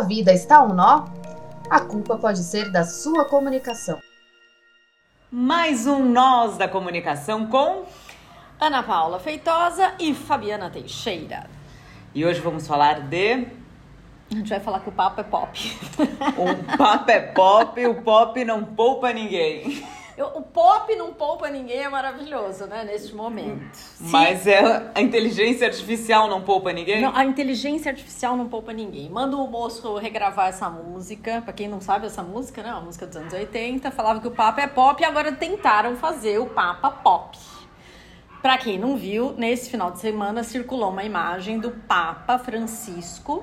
sua vida está um nó, a culpa pode ser da sua comunicação. Mais um Nós da Comunicação com Ana Paula Feitosa e Fabiana Teixeira. E hoje vamos falar de. A gente vai falar que o papo é pop. O papo é pop, o pop não poupa ninguém. Eu, o pop não poupa ninguém é maravilhoso, né? Neste momento. Mas é, a inteligência artificial não poupa ninguém? Não, a inteligência artificial não poupa ninguém. Manda o moço regravar essa música. Pra quem não sabe essa música, né? Uma música dos anos 80. Falava que o Papa é pop e agora tentaram fazer o Papa pop. Pra quem não viu, nesse final de semana circulou uma imagem do Papa Francisco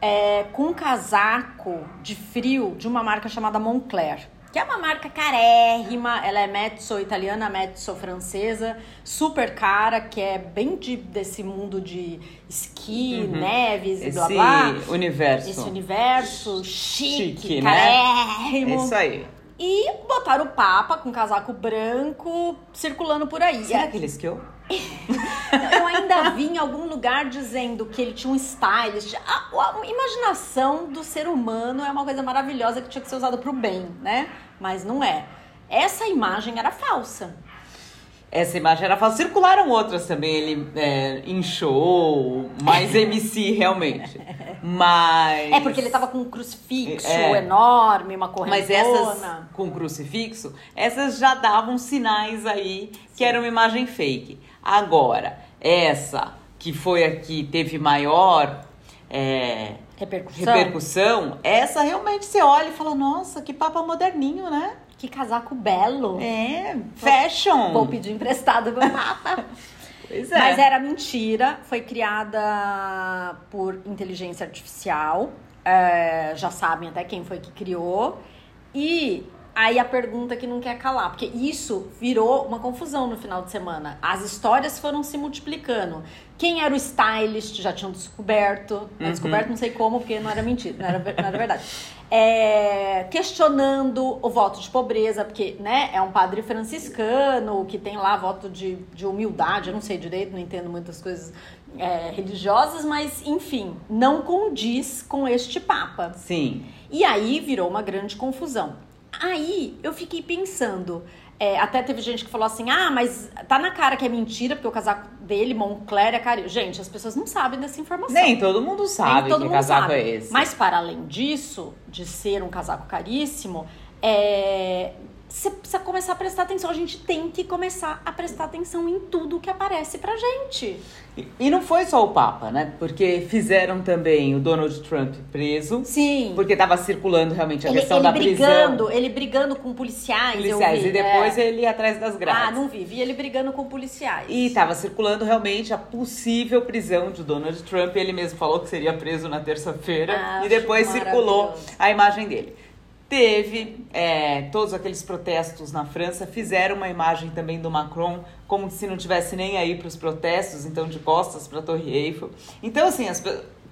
é, com um casaco de frio de uma marca chamada Moncler que é uma marca carérrima, ela é mezzo italiana, mezzo francesa, super cara, que é bem de, desse mundo de esqui, uhum. neves e blá blá. Esse universo. Esse universo chique, chique carérrimo. Né? Isso aí. E botaram o Papa com casaco branco circulando por aí. Será que ele esquiou? eu ainda vi em algum lugar dizendo que ele tinha um stylist. A, a, imaginação do ser humano é uma coisa maravilhosa que tinha que ser usada para o bem, né? Mas não é. Essa imagem era falsa. Essa imagem era falsa. Circularam outras também, ele é, mais MC realmente. Mas. É porque ele tava com um crucifixo é. enorme, uma correntona. Mas essas com crucifixo, essas já davam sinais aí que era uma imagem fake. Agora, essa que foi aqui, teve maior é, repercussão. repercussão, essa realmente você olha e fala, nossa, que papa moderninho, né? Que casaco belo. É, fashion. Vou pedir emprestado pro papa. Pois é. Mas era mentira, foi criada por inteligência artificial. É, já sabem até quem foi que criou. E Aí a pergunta que não quer calar, porque isso virou uma confusão no final de semana. As histórias foram se multiplicando. Quem era o stylist já tinham descoberto. Uhum. Descoberto não sei como, porque não era mentira, não era, não era verdade. É, questionando o voto de pobreza, porque né, é um padre franciscano que tem lá voto de, de humildade, eu não sei direito, não entendo muitas coisas é, religiosas, mas enfim, não condiz com este Papa. Sim. E aí virou uma grande confusão. Aí eu fiquei pensando. É, até teve gente que falou assim: ah, mas tá na cara que é mentira, porque o casaco dele, Moncler, é carinho. Gente, as pessoas não sabem dessa informação. Nem todo mundo sabe todo que mundo casaco sabe. é esse. Mas para além disso, de ser um casaco caríssimo, é, você precisa começar a prestar atenção. A gente tem que começar a prestar atenção em tudo que aparece pra gente. E, e não foi só o Papa, né? Porque fizeram também o Donald Trump preso. Sim. Porque tava circulando realmente a ele, questão ele da brigando, prisão. Ele brigando com policiais. Policiais. Vi, e depois é. ele ia atrás das grades. Ah, não vi. Vi ele brigando com policiais. E tava circulando realmente a possível prisão de Donald Trump. Ele mesmo falou que seria preso na terça-feira. Ah, e depois circulou a imagem dele. Teve é, todos aqueles protestos na França, fizeram uma imagem também do Macron, como se não tivesse nem aí para os protestos, então de costas para a Torre Eiffel. Então, assim, as,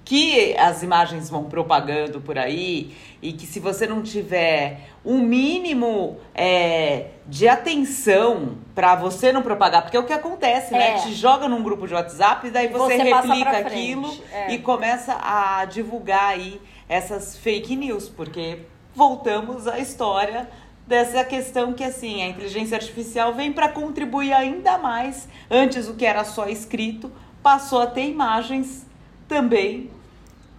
que as imagens vão propagando por aí e que se você não tiver um mínimo é, de atenção para você não propagar, porque é o que acontece, né? É. Te joga num grupo de WhatsApp e daí você, Você replica aquilo é. e começa a divulgar aí essas fake news, porque voltamos à história dessa questão que assim a inteligência artificial vem para contribuir ainda mais. Antes o que era só escrito passou a ter imagens também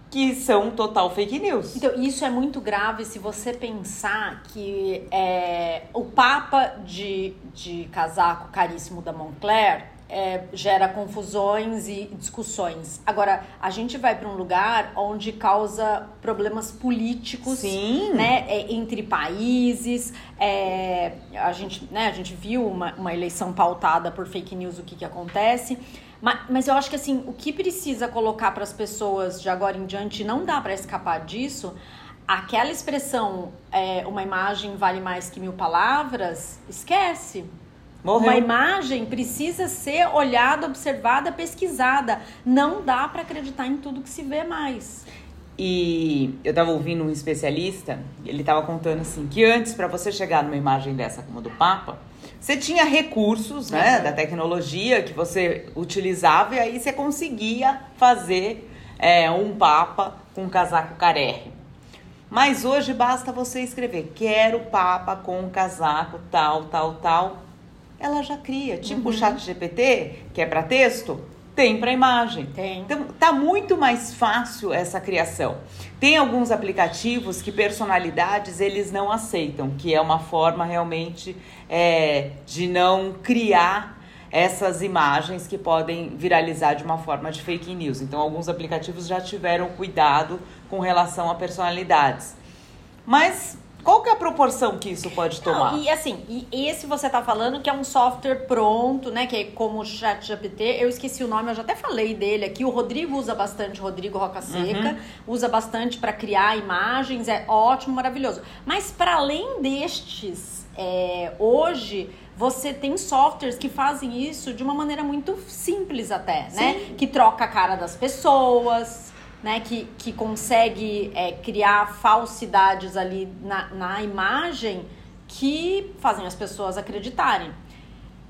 que são total fake news. Então, isso é muito grave se você pensar que é, o Papa de, de casaco caríssimo da Moncler é, gera confusões e discussões. Agora, a gente vai para um lugar onde causa problemas políticos, Sim. né, é, entre países. É, a gente, né, a gente viu uma, uma eleição pautada por fake news, o que que acontece. Mas, mas eu acho que assim, o que precisa colocar para as pessoas de agora em diante, não dá para escapar disso. Aquela expressão, é, uma imagem vale mais que mil palavras, esquece. Morreu. Uma imagem precisa ser olhada, observada, pesquisada. Não dá para acreditar em tudo que se vê mais. E eu tava ouvindo um especialista, ele tava contando assim que antes para você chegar numa imagem dessa como a do Papa, você tinha recursos, né, Uhum. da tecnologia que você utilizava e aí você conseguia fazer é, um papa com um casaco carérrimo. Mas hoje basta você escrever: quero papa com um casaco tal, tal, tal. Ela já cria. Tipo Uhum. o chat GPT, que é para texto, tem para imagem. Tem. Então tá muito mais fácil essa criação. Tem alguns aplicativos que personalidades eles não aceitam, que é uma forma realmente é, de não criar essas imagens que podem viralizar de uma forma de fake news. Então alguns aplicativos já tiveram cuidado com relação a personalidades. Mas qual que é a proporção que isso pode tomar? Não, e assim, e esse você tá falando que é um software pronto, né? Que é como o ChatGPT. Eu esqueci o nome, eu já até falei dele aqui. O Rodrigo usa bastante, Rodrigo Roca Seca, usa bastante para criar imagens, é ótimo, maravilhoso. Mas para além destes, é, hoje você tem softwares que fazem isso de uma maneira muito simples até, né? Que troca a cara das pessoas, né, que, que consegue é, criar falsidades ali na, na imagem que fazem as pessoas acreditarem.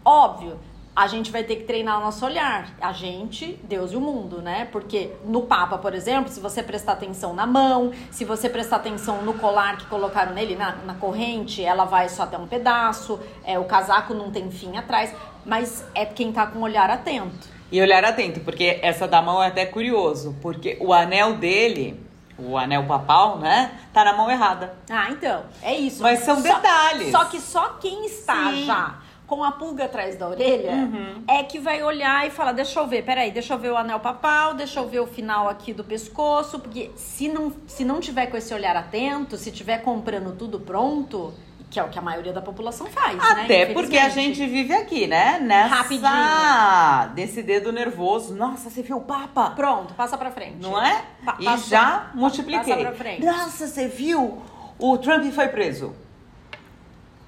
Óbvio, a gente vai ter que treinar o nosso olhar. A gente, Deus e o mundo, né? Porque no Papa, por exemplo, se você prestar atenção na mão, se você prestar atenção no colar que colocaram nele, na, na corrente, ela vai só até um pedaço, é, o casaco não tem fim atrás, mas é quem tá com o olhar atento. E olhar atento, porque essa da mão é até curioso, porque o anel dele, o anel papal, né, tá na mão errada. Ah, então, é isso. Mas são Só- detalhes. Só que só quem está Sim. já com a pulga atrás da orelha Uhum. é que vai olhar e falar: deixa eu ver, peraí, deixa eu ver o anel papal, deixa eu ver o final aqui do pescoço, porque se não, se não tiver com esse olhar atento, se tiver comprando tudo pronto, que é o que a maioria da população faz, né? Até porque a gente vive aqui, né? Nessa, Rapidinho. Desse dedo nervoso. Nossa, você viu o Papa? Pronto, passa pra frente. Não é? Pa- e passa- já multipliquei. Passa pra frente. Nossa, você viu? O Trump foi preso.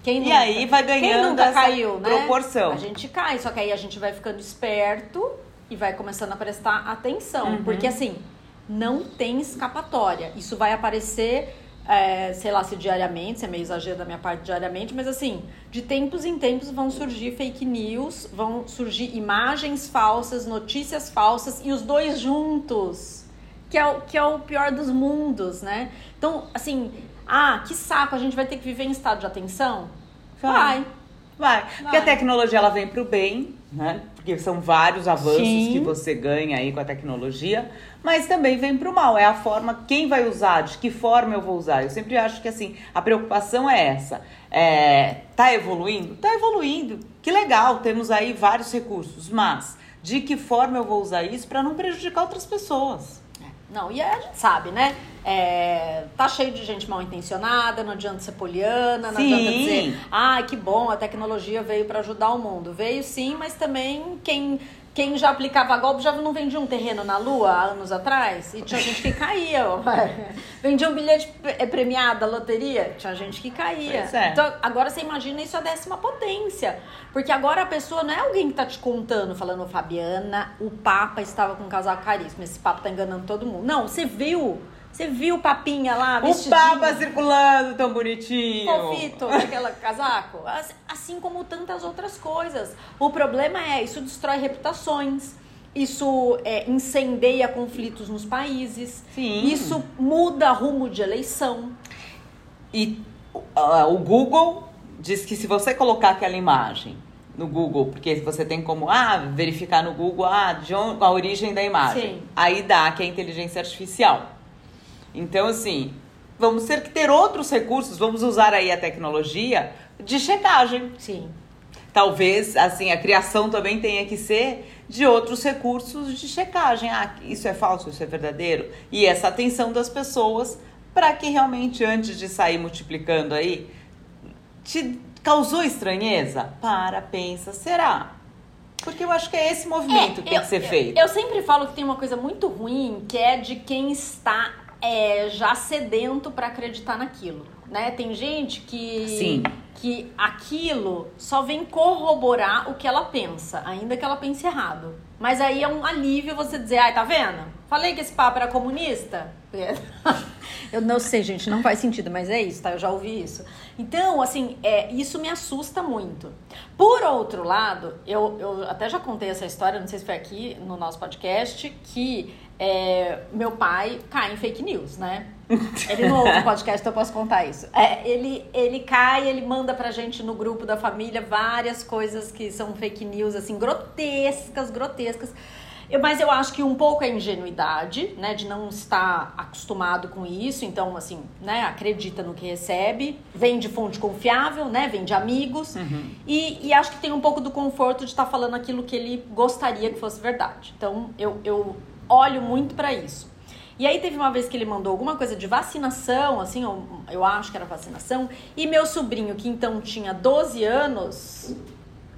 Quem E aí vai Quem ganhando nunca essa caiu, né? proporção. A gente cai, só que aí a gente vai ficando esperto e vai começando a prestar atenção. Uhum. Porque assim, não tem escapatória. Isso vai aparecer, é, sei lá se diariamente, se é meio exagero da minha parte diariamente, mas assim, de tempos em tempos vão surgir fake news, vão surgir imagens falsas, notícias falsas e os dois juntos. Que é, o, que é o pior dos mundos, né? Então, assim, ah, que saco, a gente vai ter que viver em estado de atenção? Vai. Vai. Porque a Vai. tecnologia ela vem pro bem, né? Porque são vários avanços Sim. que você ganha aí com a tecnologia, mas também vem pro mal. É a forma, quem vai usar, de que forma eu vou usar. Eu sempre acho que assim, a preocupação é essa. É, tá evoluindo? Tá evoluindo. Que legal, temos aí vários recursos, mas de que forma eu vou usar isso para não prejudicar outras pessoas? Não, e a gente sabe, né? É, tá cheio de gente mal intencionada, não adianta ser poliana, não Sim. adianta dizer, ai, que bom, a tecnologia veio para ajudar o mundo. Veio sim, mas também quem, quem já aplicava golpe já não vendia um terreno na lua há anos atrás? E tinha gente que caía. vendia um bilhete eh, premiado da loteria? Tinha gente que caía. É. Então, agora você imagina isso a décima potência. Porque agora a pessoa não é alguém que tá te contando, falando, Fabiana, o Papa estava com um casaco caríssimo. Esse Papa tá enganando todo mundo. Não, você viu. Você viu o Papinha lá, O Papa circulando tão bonitinho. fofito, aquele casaco. Assim- como tantas outras coisas. O problema é, isso destrói reputações. Isso é, incendeia conflitos nos países. Sim. Isso muda rumo de eleição. E ah, o Google diz que se você colocar aquela imagem no Google, porque você tem como ah, verificar no Google ah, de onde, a origem da imagem. Sim. Aí dá que é inteligência artificial. Então, assim, vamos ter que ter outros recursos, vamos usar aí a tecnologia de checagem. Sim. Talvez, assim, a criação também tenha que ser de outros recursos de checagem. Ah, isso é falso, isso é verdadeiro. E essa atenção das pessoas para que realmente, antes de sair multiplicando aí, te causou estranheza? Para, pensa, será? Porque eu acho que é esse movimento que tem eu- que ser eu- feito. Eu, sempre falo que tem uma coisa muito ruim, que é de quem está é, já sedento para acreditar naquilo. Né? Tem gente que, Sim. que aquilo só vem corroborar o que ela pensa, ainda que ela pense errado. Mas aí é um alívio você dizer, ai, tá vendo? Falei que esse papo era comunista. Eu não sei, gente, não faz sentido, mas é isso, tá? Eu já ouvi isso. Então, assim, é, isso me assusta muito. Por outro lado, eu, eu até já contei essa história, não sei se foi aqui no nosso podcast, que É, meu pai cai em fake news, né? Ele não ouve o podcast, então eu posso contar isso. É, ele, ele cai, ele manda pra gente no grupo da família várias coisas que são fake news, assim, grotescas, grotescas. Eu, mas eu acho que um pouco é ingenuidade, né? De não estar acostumado com isso. Então, assim, né? Acredita no que recebe. Vem de fonte confiável, né? Vem de amigos. Uhum. E, e acho que tem um pouco do conforto de estar falando aquilo que ele gostaria que fosse verdade. Então, eu, eu olho muito para isso. E aí teve uma vez que ele mandou alguma coisa de vacinação, assim, eu, eu acho que era vacinação, e meu sobrinho, que então tinha 12 anos,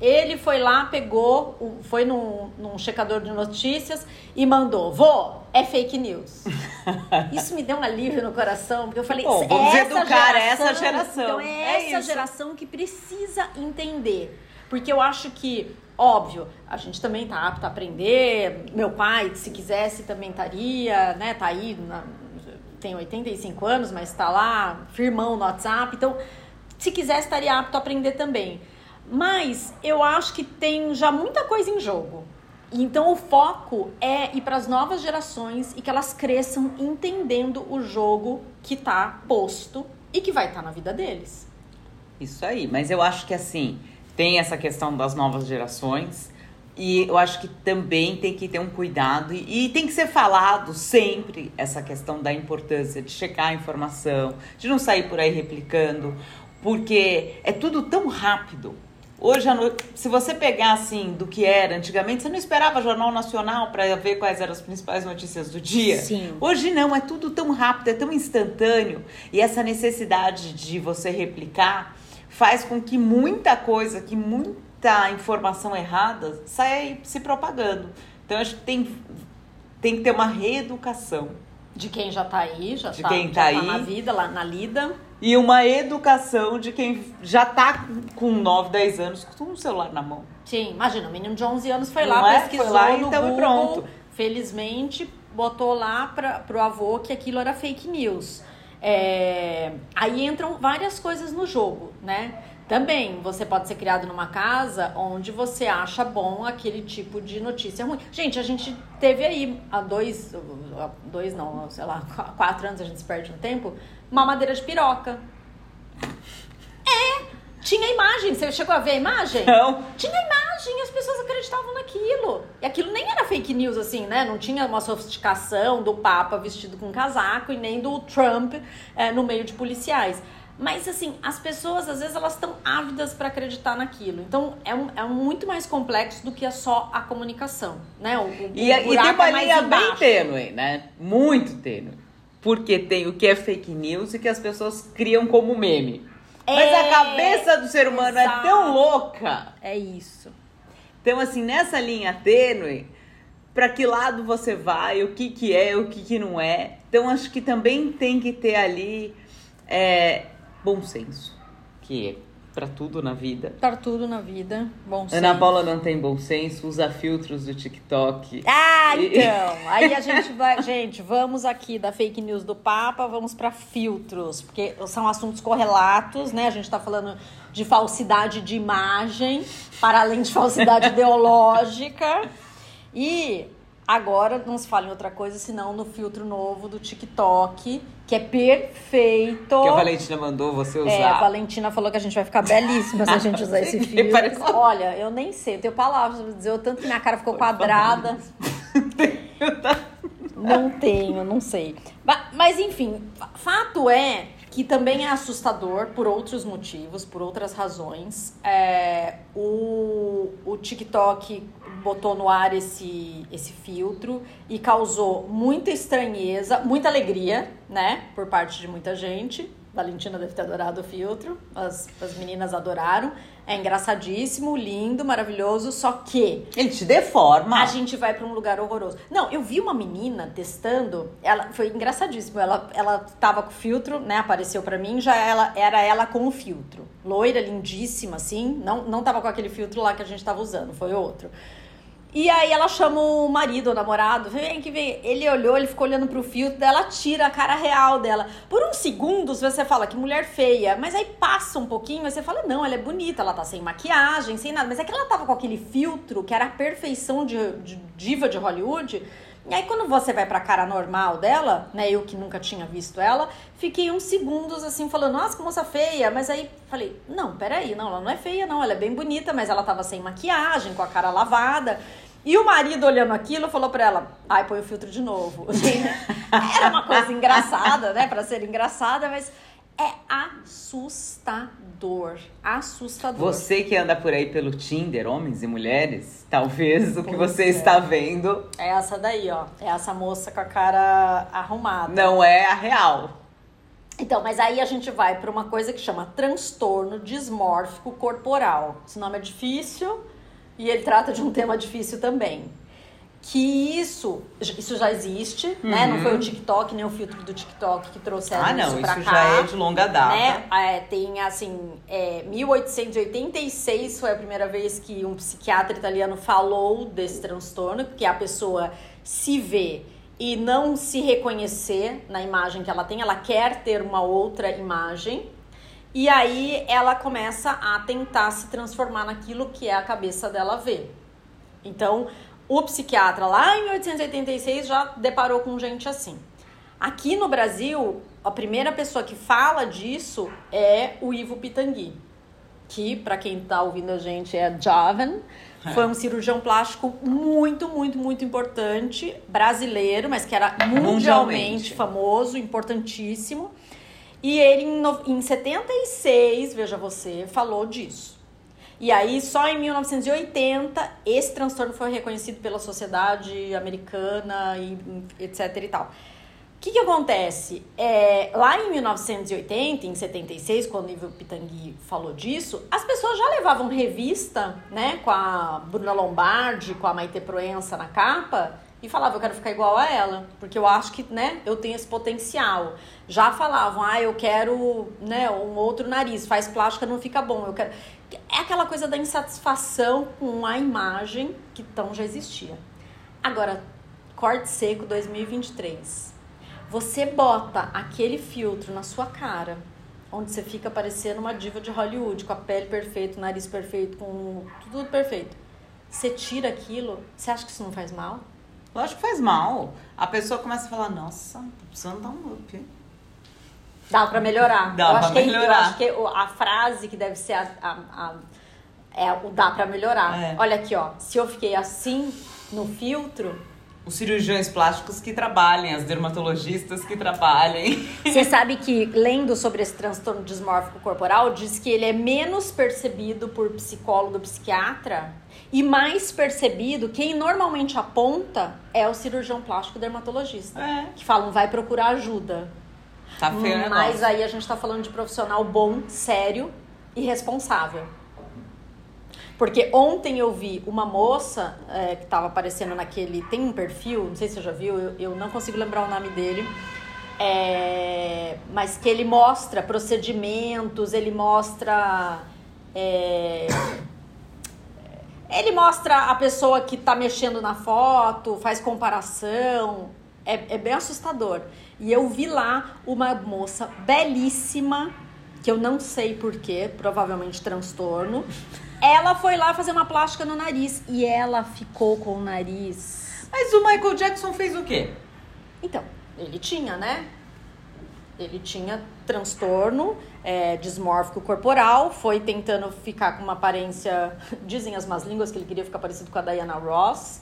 ele foi lá, pegou, foi num, num checador de notícias e mandou: Vô, é fake news. Isso me deu um alívio no coração, porque eu falei: Bom, vamos essa educar geração, essa geração. Então é, É essa isso. geração que precisa entender. Porque eu acho que, óbvio, a gente também tá apto a aprender. Meu pai, se quisesse, também estaria, né? Tá aí, na- tem 85 anos, mas tá lá, firmão no WhatsApp. Então, se quisesse, estaria apto a aprender também. Mas eu acho que tem já muita coisa em jogo. Então o foco é ir para as novas gerações e que elas cresçam entendendo o jogo que tá posto e que vai estar na vida deles. Isso aí, mas eu acho que assim, tem essa questão das novas gerações e eu acho que também tem que ter um cuidado e, e tem que ser falado sempre essa questão da importância de checar a informação, de não sair por aí replicando, porque é tudo tão rápido. Hoje, se você pegar assim do que era antigamente, você não esperava Jornal Nacional para ver quais eram as principais notícias do dia. Sim. Hoje não, é tudo tão rápido, é tão instantâneo. E essa necessidade de você replicar faz com que muita coisa, que muita informação errada saia se propagando. Então, acho que tem, tem que ter uma reeducação De quem já tá aí, já, De tá, tá na vida, lá na lida. e uma educação de quem já tá com 9, 10 anos com um celular na mão. Sim, imagina, o menino de 11 anos foi Não lá, é? pesquisou Foi lá, no então, Google, pronto. felizmente botou lá para pro avô que aquilo era fake news. É, aí entram várias coisas no jogo, né? Também você pode ser criado numa casa onde você acha bom aquele tipo de notícia ruim. Gente, a gente teve aí há dois, dois não, sei lá, qu- quatro anos a gente se perde no tempo, mamadeira de piroca. É, tinha imagem. Você chegou a ver a imagem? Então, Tinha imagem, as pessoas acreditavam naquilo. E aquilo nem era fake news, assim, né? Não tinha uma sofisticação do Papa vestido com casaco e nem do Trump eh, no meio de policiais. Mas, assim, as pessoas, às vezes, elas estão ávidas para acreditar naquilo. Então, é, um, é um muito mais complexo do que é só a comunicação, né? O, o, E, o e tem uma é mais linha bem tênue, né? Muito tênue. Porque tem o que é fake news e que as pessoas criam como meme. Mas É, a cabeça do ser humano é exato. tão louca. É isso. Então, assim, nessa linha tênue, para que lado você vai, o que, que é, o que, que não é. Então, acho que também tem que ter ali é, bom senso, que para tudo na vida. Tá tudo na vida. Bom Ana senso. Paula não tem bom senso, usa filtros do TikTok. Ah, E- então. Aí a gente vai. Gente, vamos aqui da fake news do Papa, vamos para filtros, porque são assuntos correlatos, né? A gente tá falando de falsidade de imagem, para além de falsidade ideológica. E agora não se fala em outra coisa senão no filtro novo do TikTok, que é perfeito. Que a Valentina mandou você usar. É, a Valentina falou que a gente vai ficar belíssima se a gente usar esse filtro. Parece- Olha, eu nem sei, eu tenho palavras pra dizer, o tanto que minha cara ficou quadrada. Não tenho, não sei. Mas enfim, fa- fato é que também é assustador por outros motivos, por outras razões. É, o, o TikTok botou no ar esse, esse filtro e causou muita estranheza, muita alegria, né? Por parte de muita gente. Valentina deve ter adorado o filtro, as, as meninas adoraram. É engraçadíssimo, lindo, maravilhoso, só que Ele te deforma. a gente vai pra um lugar horroroso. Não, eu vi uma menina testando, ela foi engraçadíssimo. Ela ela tava com filtro, né? Apareceu pra mim, já ela era ela com o filtro. Loira, lindíssima assim, não não tava com aquele filtro lá que a gente tava usando, foi outro. E aí ela chama o marido, o namorado, vem que vem. Ele olhou, ele ficou olhando pro filtro, daí ela tira a cara real dela. Por uns segundos você fala que mulher feia, mas aí passa um pouquinho, aí você fala, não, ela é bonita, ela tá sem maquiagem, sem nada. Mas é que ela tava com aquele filtro, que era a perfeição de, de diva de Hollywood, E aí, quando você vai pra cara normal dela, né? Eu que nunca tinha visto ela, fiquei uns segundos assim, falando, nossa, que moça feia. Mas aí falei, não, peraí, não, ela não é feia, não. Ela é bem bonita, mas ela tava sem maquiagem, com a cara lavada. E o marido olhando aquilo falou pra ela: ai, põe o filtro de novo. Era uma coisa engraçada, né? Pra ser engraçada, mas é assustador. Assustador. Você que anda por aí pelo Tinder, homens e mulheres, talvez o que Pois você é. está vendo É essa daí, ó. É essa moça com a cara arrumada. não é a real. Então, mas aí a gente vai para uma coisa que chama transtorno dismórfico corporal. Esse nome é difícil e ele trata de um tema difícil também. Que isso, isso já existe, né? Não foi o TikTok nem o filtro do TikTok que trouxeram Uhum. Ah, não, isso pra isso cá. já é de longa data. né? É, tem assim, é, 1886 foi a primeira vez que um psiquiatra italiano falou desse transtorno, que a pessoa se vê e não se reconhecer na imagem que ela tem, ela quer ter uma outra imagem. E aí ela começa a tentar se transformar naquilo que é a cabeça dela vê. Então, o psiquiatra lá em 1886 já deparou com gente assim. Aqui no Brasil, a primeira pessoa que fala disso é o Ivo Pitangui, que para quem tá ouvindo a gente é jovem, foi um cirurgião plástico muito, muito, muito importante, brasileiro, mas que era mundialmente, Mundialmente. famoso, importantíssimo. E ele em, em 76, veja você, falou disso. E aí, só em 1980, esse transtorno foi reconhecido pela sociedade americana e etc e tal. O que, que acontece? É, lá em 1980, em 76, quando o Ivo Pitangui falou disso, as pessoas já levavam revista, né, com a Bruna Lombardi, com a Maite Proença na capa, e falavam, eu quero ficar igual a ela, porque eu acho que, né, eu tenho esse potencial. Já falavam, ah, eu quero, né, um outro nariz, faz plástica, não fica bom, eu quero... É aquela coisa da insatisfação com a imagem que então já existia. Agora, corte seco 2023. Você bota aquele filtro na sua cara, onde você fica parecendo uma diva de Hollywood, com a pele perfeita, o nariz perfeito, com tudo perfeito. Você tira aquilo, você acha que isso não faz mal? Lógico que faz mal. A pessoa começa a falar, nossa, tô precisando dar um up. hein?" Dá pra melhorar. Dá eu pra acho que, Eu melhorar. acho que o- a frase que deve ser a, a- a- é o dá pra melhorar. É. Olha aqui, ó. Se eu fiquei assim no filtro, Os cirurgiões plásticos que trabalhem, as dermatologistas que trabalhem. Você sabe que, lendo sobre esse transtorno dismórfico corporal, diz que ele é menos percebido por psicólogo, psiquiatra, e mais percebido, quem normalmente aponta é o cirurgião plástico dermatologista. É. Que falam, vai procurar ajuda. Tá feio Mas negócio. aí a gente tá falando de profissional bom, sério e responsável. Porque ontem eu vi uma moça é, que tava aparecendo naquele. Tem um perfil, não sei se você já viu, eu, eu não consigo lembrar o nome dele. é, mas que ele mostra procedimentos, ele mostra. é, ele mostra a pessoa que tá mexendo na foto, faz comparação. É, é bem assustador. E eu vi lá uma moça belíssima, que eu não sei porquê, provavelmente transtorno. Ela foi lá fazer uma plástica no nariz e ela ficou com o nariz. Mas o Michael Jackson fez o quê? Então, ele tinha, né? Ele tinha transtorno é, dismórfico corporal, foi tentando ficar com uma aparência. Dizem as más línguas que ele queria ficar parecido com a Diana Ross.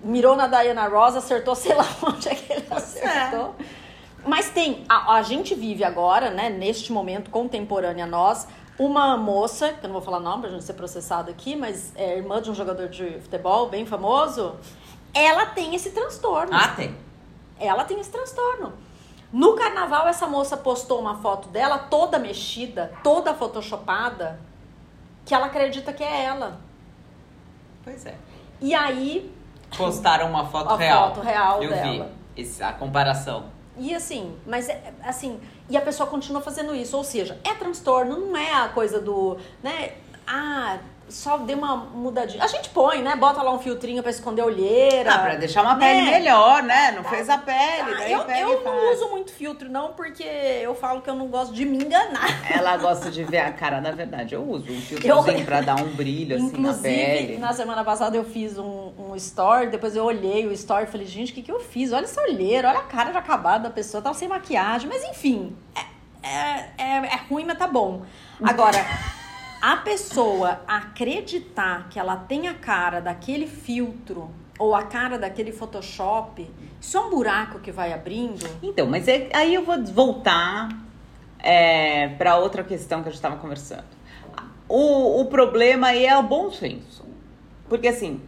Mirou na Diana Ross, acertou, sei lá onde é que ele é. acertou. Mas tem, a, a gente vive agora, né, neste momento contemporâneo a nós, uma moça, que eu não vou falar nome pra gente ser processado aqui, mas é irmã de um jogador de futebol bem famoso, ela tem esse transtorno. Ah, tem. Ela tem esse transtorno. No carnaval, essa moça postou uma foto dela toda mexida, toda photoshopada, que ela acredita que é ela. Pois é. E aí, Postaram uma foto A real. foto real Eu dela. vi esse- a comparação. E assim, mas é assim, e a pessoa continua fazendo isso, ou seja, é transtorno, não é a coisa do, né? Ah, só dei uma mudadinha. A gente põe, né? Bota lá um filtrinho pra esconder a olheira. Ah, pra deixar uma né? pele melhor, né? Não fez a pele, Ah, eu pega eu não uso muito filtro, não, porque eu falo que eu não gosto de me enganar. Ela gosta de ver a cara, na verdade. Eu uso um filtrozinho pra dar um brilho assim na pele. na semana passada eu fiz um, um story, depois eu olhei o story e falei, gente, o que, que eu fiz? Olha essa olheira, olha a cara de acabada da pessoa, tava sem maquiagem, mas enfim, é, é, é, é ruim, mas tá bom. Agora, a pessoa acreditar que ela tem a cara daquele filtro ou a cara daquele Photoshop, isso é um buraco que vai abrindo. Então, mas é- aí eu vou voltar é, para outra questão que a gente estava conversando. O, o problema aí é o bom senso. Porque assim,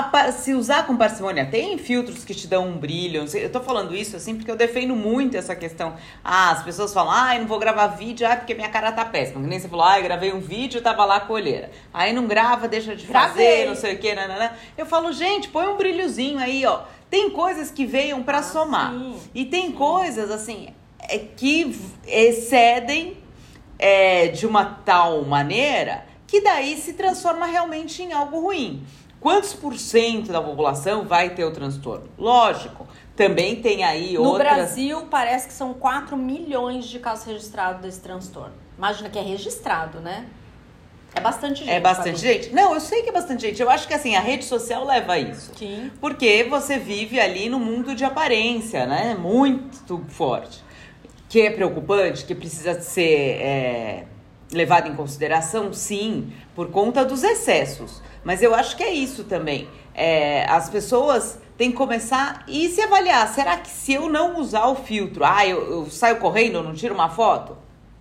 a se usar com parcimônia, tem filtros que te dão um brilho. Eu tô falando isso assim porque eu defendo muito essa questão. Ah, as pessoas falam, ai, não vou gravar vídeo, ah, porque minha cara tá péssima. Que nem você falou, ai, gravei um vídeo e tava lá com a olheira. Aí não grava, deixa de Gravei. fazer, não sei o que, nananã. Eu falo, gente, põe um brilhozinho aí, ó. Tem coisas que venham para Ah, somar. sim. E tem coisas, assim, é, que excedem é, de uma tal maneira que daí se transforma realmente em algo ruim. Quantos por cento da população vai ter o transtorno? Lógico, também tem aí No outras... Brasil, parece que são 4 milhões de casos registrados desse transtorno. Imagina que é registrado, né? É bastante gente. É bastante gente? Não, eu sei que é bastante gente. Eu acho que assim, a rede social leva a isso. Sim. Porque você vive ali no mundo de aparência, né? Muito forte. Que é preocupante, que precisa ser é, levado em consideração, sim, por conta dos excessos. Mas eu acho que é isso também. É, as pessoas têm que começar e se avaliar. Será que se eu não usar o filtro, ah, eu, eu saio correndo, eu não tiro uma foto?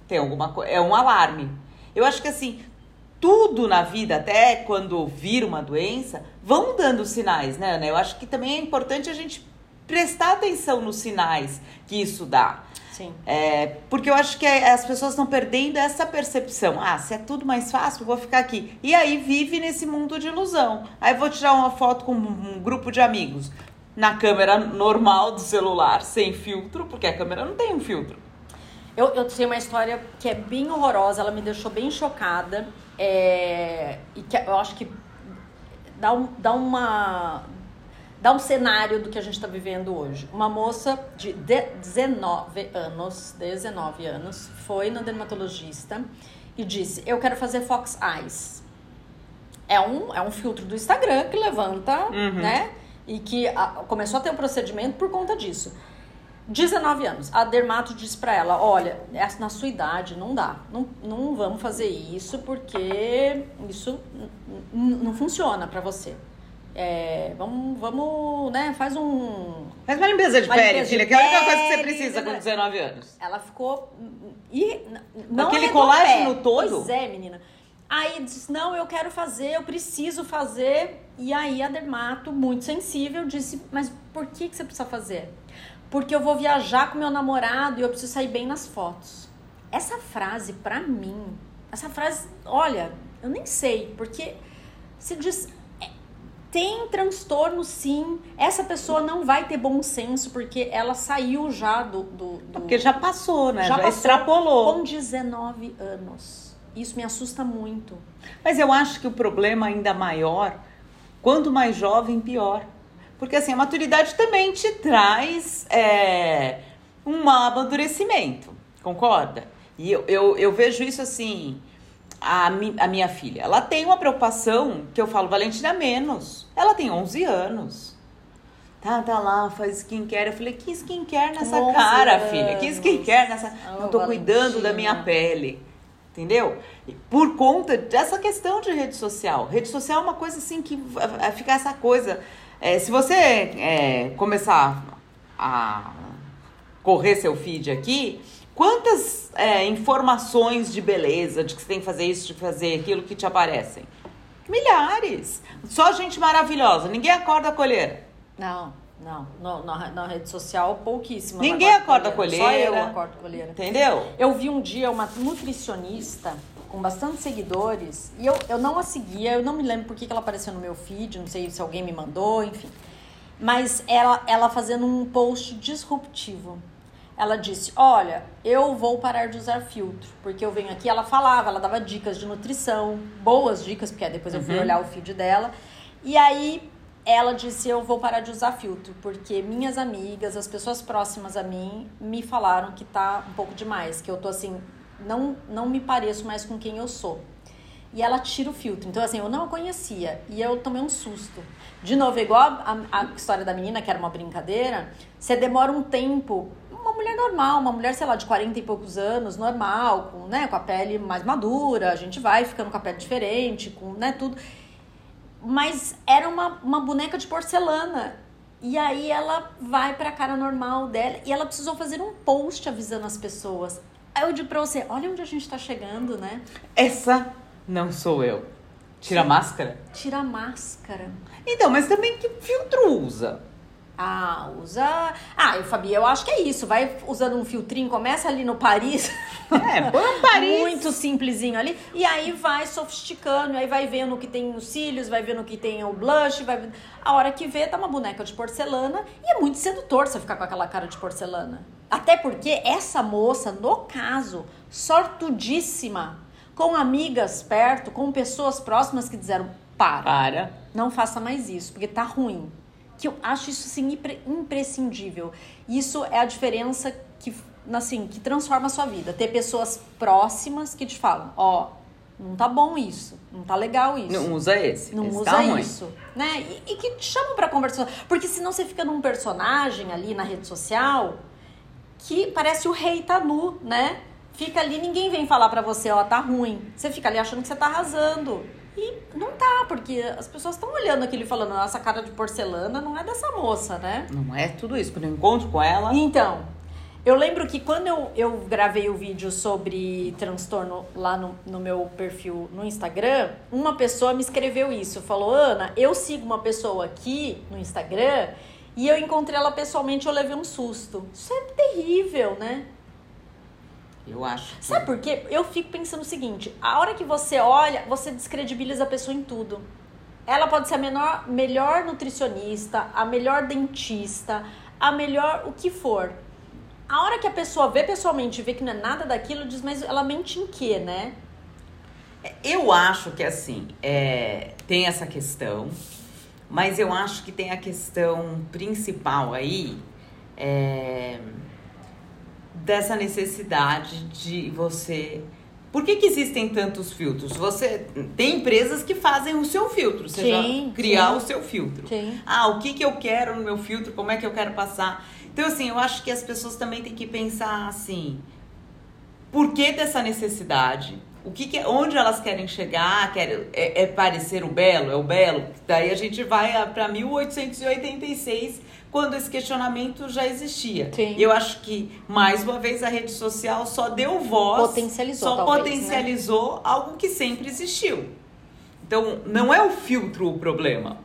Tem alguma coisa. É um alarme. Eu acho que assim, tudo na vida, até quando vira uma doença, vão dando sinais, né, Ana? Eu acho que também é importante a gente prestar atenção nos sinais que isso dá. Sim. É, porque eu acho que é- as pessoas estão perdendo essa percepção. Ah, se é tudo mais fácil, eu vou ficar aqui. E aí vive nesse mundo de ilusão. Aí vou tirar uma foto com um, um grupo de amigos na câmera normal do celular, sem filtro, porque a câmera não tem um filtro. Eu, eu tenho uma história que é bem horrorosa, ela me deixou bem chocada. é, e que eu acho que dá, um, dá uma. Dá um cenário do que a gente está vivendo hoje. Uma moça de de- 19 anos, 19 anos, foi no dermatologista e disse: Eu quero fazer Fox Eyes. É um, é um filtro do Instagram que levanta, Uhum. né? E que a- começou a ter um procedimento por conta disso. 19 anos. A dermato disse pra ela: Olha, essa- na sua idade não dá. Não, não vamos fazer isso porque isso não funciona pra você. É, vamos, vamos, né? Faz um. Faz uma limpeza de Uma pele, filha, que é a única coisa que você precisa com né? 19 anos. Ela ficou. E, não Aquele colágeno pé. todo? Pois é, menina. Aí disse: Não, eu quero fazer, eu preciso fazer. E aí a dermato, muito sensível, disse: Mas por que, que você precisa fazer? Porque eu vou viajar com meu namorado e eu preciso sair bem nas fotos. Essa frase, pra mim, essa frase, olha, eu nem sei, porque se diz. Tem transtorno, sim. Essa pessoa não vai ter bom senso porque ela saiu já do. do, do- Porque já passou, né? Já, passou extrapolou. Com 19 anos. Isso me assusta muito. Mas eu acho que o problema ainda maior, quanto mais jovem, pior. Porque assim, a maturidade também te traz é, um amadurecimento, concorda? E eu, eu, eu vejo isso assim, a, mi- a minha filha, ela tem uma preocupação que eu falo, Valentina, menos. Ela tem 11 anos. Tá, tá lá, faz skincare. Eu falei, que skincare nessa 11 cara, filha? Que anos. skincare nessa... Oh, Não tô cuidando da minha Valentina. pele. Entendeu? E Por conta dessa questão de rede social. Rede social é uma coisa assim que vai ficar essa coisa. É, se você é, começar a correr seu feed aqui, quantas é, informações de beleza, de que você tem que fazer isso, de fazer aquilo que te aparecem? Milhares. Só gente maravilhosa. Ninguém acorda a colheira. Não, não. No- na, na rede social, pouquíssimo. Ninguém acorda Só eu colheira. acordo colheira. Entendeu? Eu vi um dia uma nutricionista com bastante seguidores e eu, eu não a seguia, eu não me lembro por que que ela apareceu no meu feed, não sei se alguém me mandou, enfim. Mas ela, ela fazendo um post disruptivo. Ela disse: Olha, eu vou parar de usar filtro, porque eu venho aqui. Ela falava, ela dava dicas de nutrição, boas dicas, porque depois eu fui Uhum. olhar o feed dela. E aí ela disse: Eu vou parar de usar filtro, porque minhas amigas, as pessoas próximas a mim, me falaram que tá um pouco demais, que eu tô assim, não, não me pareço mais com quem eu sou. E ela tira o filtro. Então, assim, eu não a conhecia. E eu tomei um susto. De novo, igual a, a história da menina, que era uma brincadeira, você demora um tempo. Uma mulher normal, uma mulher, sei lá, de 40 e poucos anos, normal, com, né, com a pele mais madura, a gente vai ficando com a pele diferente, com né, tudo. Mas era uma, uma boneca de porcelana. E aí ela vai pra cara normal dela e ela precisou fazer um post avisando as pessoas. Aí eu digo pra você, olha onde a gente tá chegando, né? Essa não sou eu. Tira a máscara? Tira a máscara. Então, mas também que filtro usa? Ah, usa. Ah, eu, Fabi, eu acho que é isso. Vai usando um filtrinho, começa ali no Paris. É, põe um Paris. Muito simplesinho ali. E aí vai sofisticando, aí vai vendo o que tem os cílios, vai vendo o que tem o blush, vai A hora que vê, tá uma boneca de porcelana. E é muito sedutor você ficar com aquela cara de porcelana. Até porque essa moça, no caso, sortudíssima, com amigas perto, com pessoas próximas que disseram: para. Para. Não faça mais isso, porque tá ruim. Que eu acho isso assim impre- imprescindível. Isso é a diferença que assim, que transforma a sua vida. Ter pessoas próximas que te falam, ó, não tá bom isso, não tá legal isso. Não usa esse. Não esse usa tá ruim. isso, né? E, e que te chamam pra conversar. Porque senão você fica num personagem ali na rede social que parece o rei tá nu, né? Fica ali, ninguém vem falar pra você, ó, tá ruim. Você fica ali achando que você tá arrasando. E não tá, porque as pessoas estão olhando aquilo e falando, nossa cara de porcelana não é dessa moça, né? Não é tudo isso. Quando eu encontro com ela, Então, eu lembro que quando eu, eu gravei o vídeo sobre transtorno lá no, no meu perfil no Instagram, uma pessoa me escreveu isso. Falou, Ana, eu sigo uma pessoa aqui no Instagram e eu encontrei ela pessoalmente e eu levei um susto. Isso é terrível, né? Eu acho. que- Sabe por quê? Eu fico pensando o seguinte: a hora que você olha, você descredibiliza a pessoa em tudo. Ela pode ser a menor, melhor nutricionista, a melhor dentista, a melhor o que for. A hora que a pessoa vê pessoalmente e vê que não é nada daquilo, diz, mas ela mente em quê, né? Eu acho que assim, é, tem essa questão, mas eu acho que tem a questão principal aí é, dessa necessidade de você. Por que, que existem tantos filtros? Você tem empresas que fazem o seu filtro, você Sim, já criar sim. o seu filtro. Sim. Ah, o que, que eu quero no meu filtro, como é que eu quero passar. Então, assim, eu acho que as pessoas também têm que pensar assim, por que dessa necessidade? O que, que é- onde elas querem chegar? Quer, é, é parecer o belo? É o belo? Daí a gente vai para 1886, quando esse questionamento já existia. Sim. E eu acho que, mais uma vez, a rede social só deu voz, Potencializou, só talvez, potencializou algo que sempre existiu. Então, não é o filtro o problema.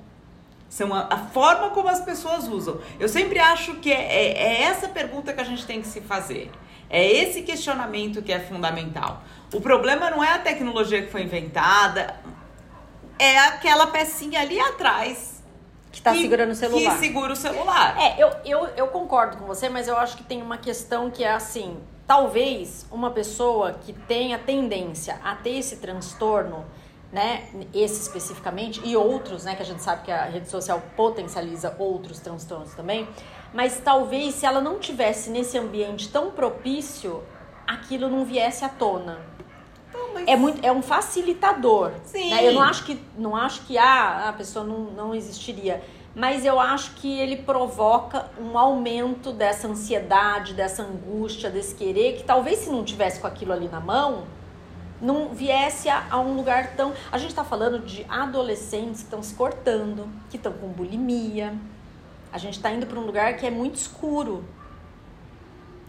São a, a forma como as pessoas usam. Eu sempre acho que é, é- é essa pergunta que a gente tem que se fazer. É esse questionamento que é fundamental. O problema não é a tecnologia que foi inventada, é aquela pecinha ali atrás Que tá segurando o celular. Que segura o celular. É, eu, eu, eu concordo com você, mas eu acho que tem uma questão que é assim: talvez uma pessoa que tenha tendência a ter esse transtorno, né, esse especificamente, e outros, né, que a gente sabe que a rede social potencializa outros transtornos também, mas talvez se ela não tivesse nesse ambiente tão propício, aquilo não viesse à tona. É, muito, é um facilitador. Sim. né? Eu não acho que, não acho que ah, a pessoa não, não existiria. Mas eu acho que ele provoca um aumento dessa ansiedade, dessa angústia, desse querer, que talvez se não tivesse com aquilo ali na mão, não viesse a, a um lugar tão. A gente está falando de adolescentes que estão se cortando, que estão com bulimia. A gente está indo para um lugar que é muito escuro.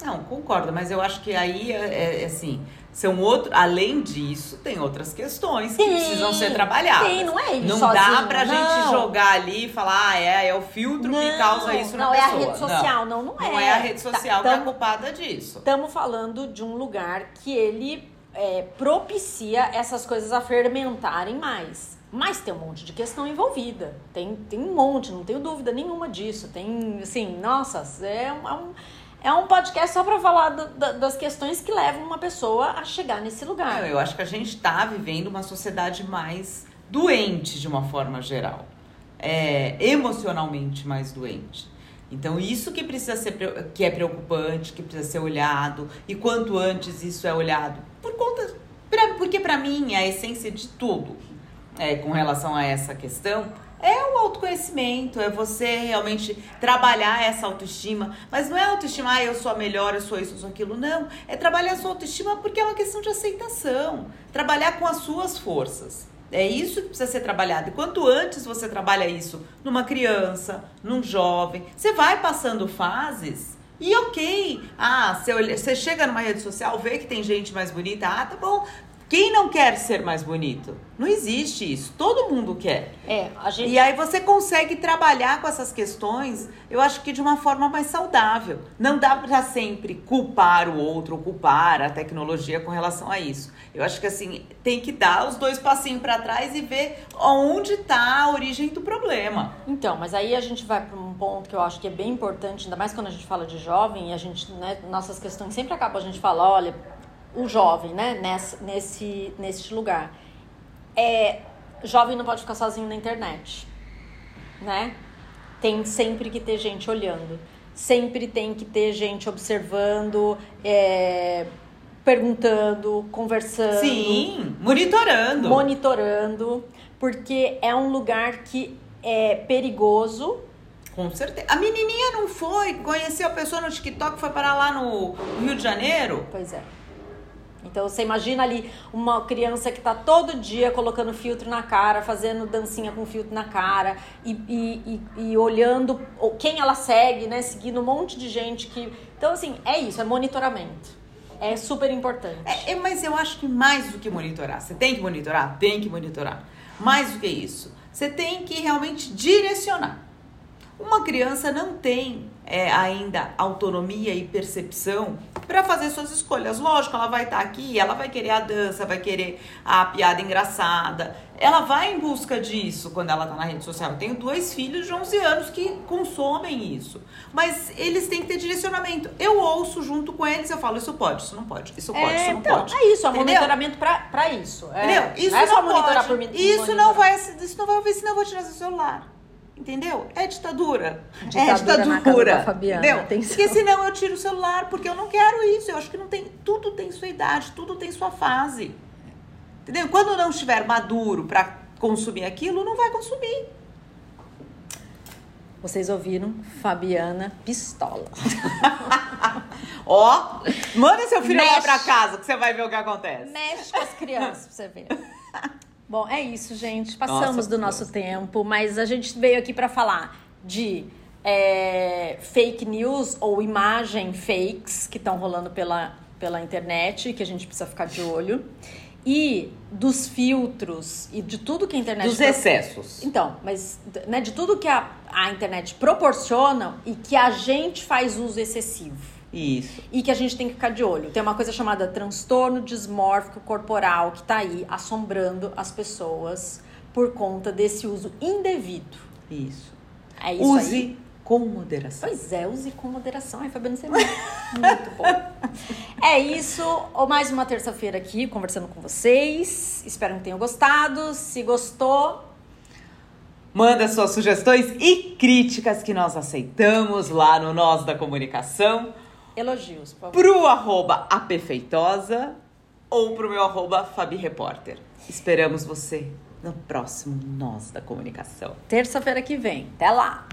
Não, concordo, mas eu acho que aí é, é, assim, são outro, além disso, tem outras questões que Tem, precisam ser trabalhadas. tem, não é ele Não sozinho, dá pra não. gente jogar ali e falar, ah, é, é o filtro que causa isso não na é pessoa. a rede social, não, não, é. Não é a rede social que é Tam- culpada disso. Estamos falando de um lugar que ele é, propicia essas coisas a fermentarem mais. Mas tem um monte de questão envolvida. Tem, tem um monte, não tenho dúvida nenhuma disso. Tem, assim, nossa, é um, é um, é um podcast só para falar do, da, das questões que levam uma pessoa a chegar nesse lugar. Eu acho que a gente está vivendo uma sociedade mais doente de uma forma geral. É, emocionalmente mais doente. Então, isso que precisa ser que é preocupante, que precisa ser olhado, e quanto antes isso é olhado. Por conta. Pra, porque, para mim, a essência de tudo é, com relação a essa questão é o autoconhecimento, é você realmente trabalhar essa autoestima. Mas não é autoestima, ah, eu sou a melhor, eu sou isso, eu sou aquilo. Não. É trabalhar a sua autoestima porque é uma questão de aceitação. Trabalhar com as suas forças. É isso que precisa ser trabalhado. E quanto antes você trabalha isso numa criança, num jovem, você vai passando fases e ok. Ah, você, você chega numa rede social, vê que tem gente mais bonita. Ah, tá bom. Quem não quer ser mais bonito? Não existe isso. Todo mundo quer. É, a gente... E aí você consegue trabalhar com essas questões, eu acho que de uma forma mais saudável. Não dá para sempre culpar o outro ou culpar a tecnologia com relação a isso. Eu acho que assim, tem que dar os dois passinhos para trás e ver onde está a origem do problema. Então, mas aí a gente vai para um ponto que eu acho que é bem importante, ainda mais quando a gente fala de jovem, e a gente, né, nossas questões sempre acaba a gente fala, olha, o jovem, né, nesse, nesse, nesse lugar. É, jovem não pode ficar sozinho na internet, né? Tem sempre que ter gente olhando, sempre tem que ter gente observando, é, perguntando, conversando. Sim, monitorando. Monitorando, porque é um lugar que é perigoso. Com certeza. A menininha não foi, conheceu a pessoa no TikTok, foi parar lá no Rio de Janeiro? Pois é. Então você imagina ali uma criança que está todo dia colocando filtro na cara, fazendo dancinha com filtro na cara e, e, e, e, olhando quem ela segue, né? Seguindo um monte de gente que. Então, assim, é isso, é monitoramento. É super importante. É, é, mas eu acho que mais do que monitorar, você tem que monitorar? Tem que monitorar. Mais do que isso, você tem que realmente direcionar. Uma criança não tem é, ainda autonomia e percepção para fazer suas escolhas. Lógico, ela vai estar tá aqui, ela vai querer a dança, vai querer a piada engraçada. Ela vai em busca disso quando ela está na rede social. Eu tenho dois filhos de 11 anos que consomem isso. Mas eles têm que ter direcionamento. Eu ouço junto com eles, eu falo, isso pode, isso não pode, isso pode, é, isso não então, pode. É isso, é monitoramento para isso. É, Entendeu? Isso não, é só monitorar pode. por. Isso não vai, isso não vai ouvir, senão eu vou tirar seu celular. Entendeu? É ditadura. ditadura é ditadura. Fabiana, entendeu? Atenção. Porque senão eu tiro o celular, porque eu não quero isso. Eu acho que não tem. Tudo tem sua idade, tudo tem sua fase. Entendeu? Quando não estiver maduro para consumir aquilo, não vai consumir. Vocês ouviram? Fabiana Pistola. Ó, manda seu filho Mexe. lá pra casa que você vai ver o que acontece. Mexe com as crianças pra você ver. Bom, é isso, gente. Passamos Nossa, do nosso Deus. tempo, mas a gente veio aqui para falar de é, fake news ou imagem fakes que estão rolando pela, pela internet, que a gente precisa ficar de olho. E dos filtros e de tudo que a internet. Dos excessos. Então, mas né, de tudo que a, a internet proporciona e que a gente faz uso excessivo. Isso. E que a gente tem que ficar de olho. Tem uma coisa chamada transtorno dismórfico corporal que tá aí assombrando as pessoas por conta desse uso indevido. Isso. É isso Use aí. com moderação. Pois é, use com moderação. Ai, Fabiano, você é muito, muito bom. É isso. Mais uma terça-feira aqui conversando com vocês. Espero que tenham gostado. Se gostou, Manda suas sugestões e críticas que nós aceitamos lá no Nós da Comunicação. Elogios, por favor. Pro arroba apefeitosa ou pro meu arroba Fabi Repórter. Esperamos você no próximo Nós da Comunicação. Terça-feira que vem. Até lá!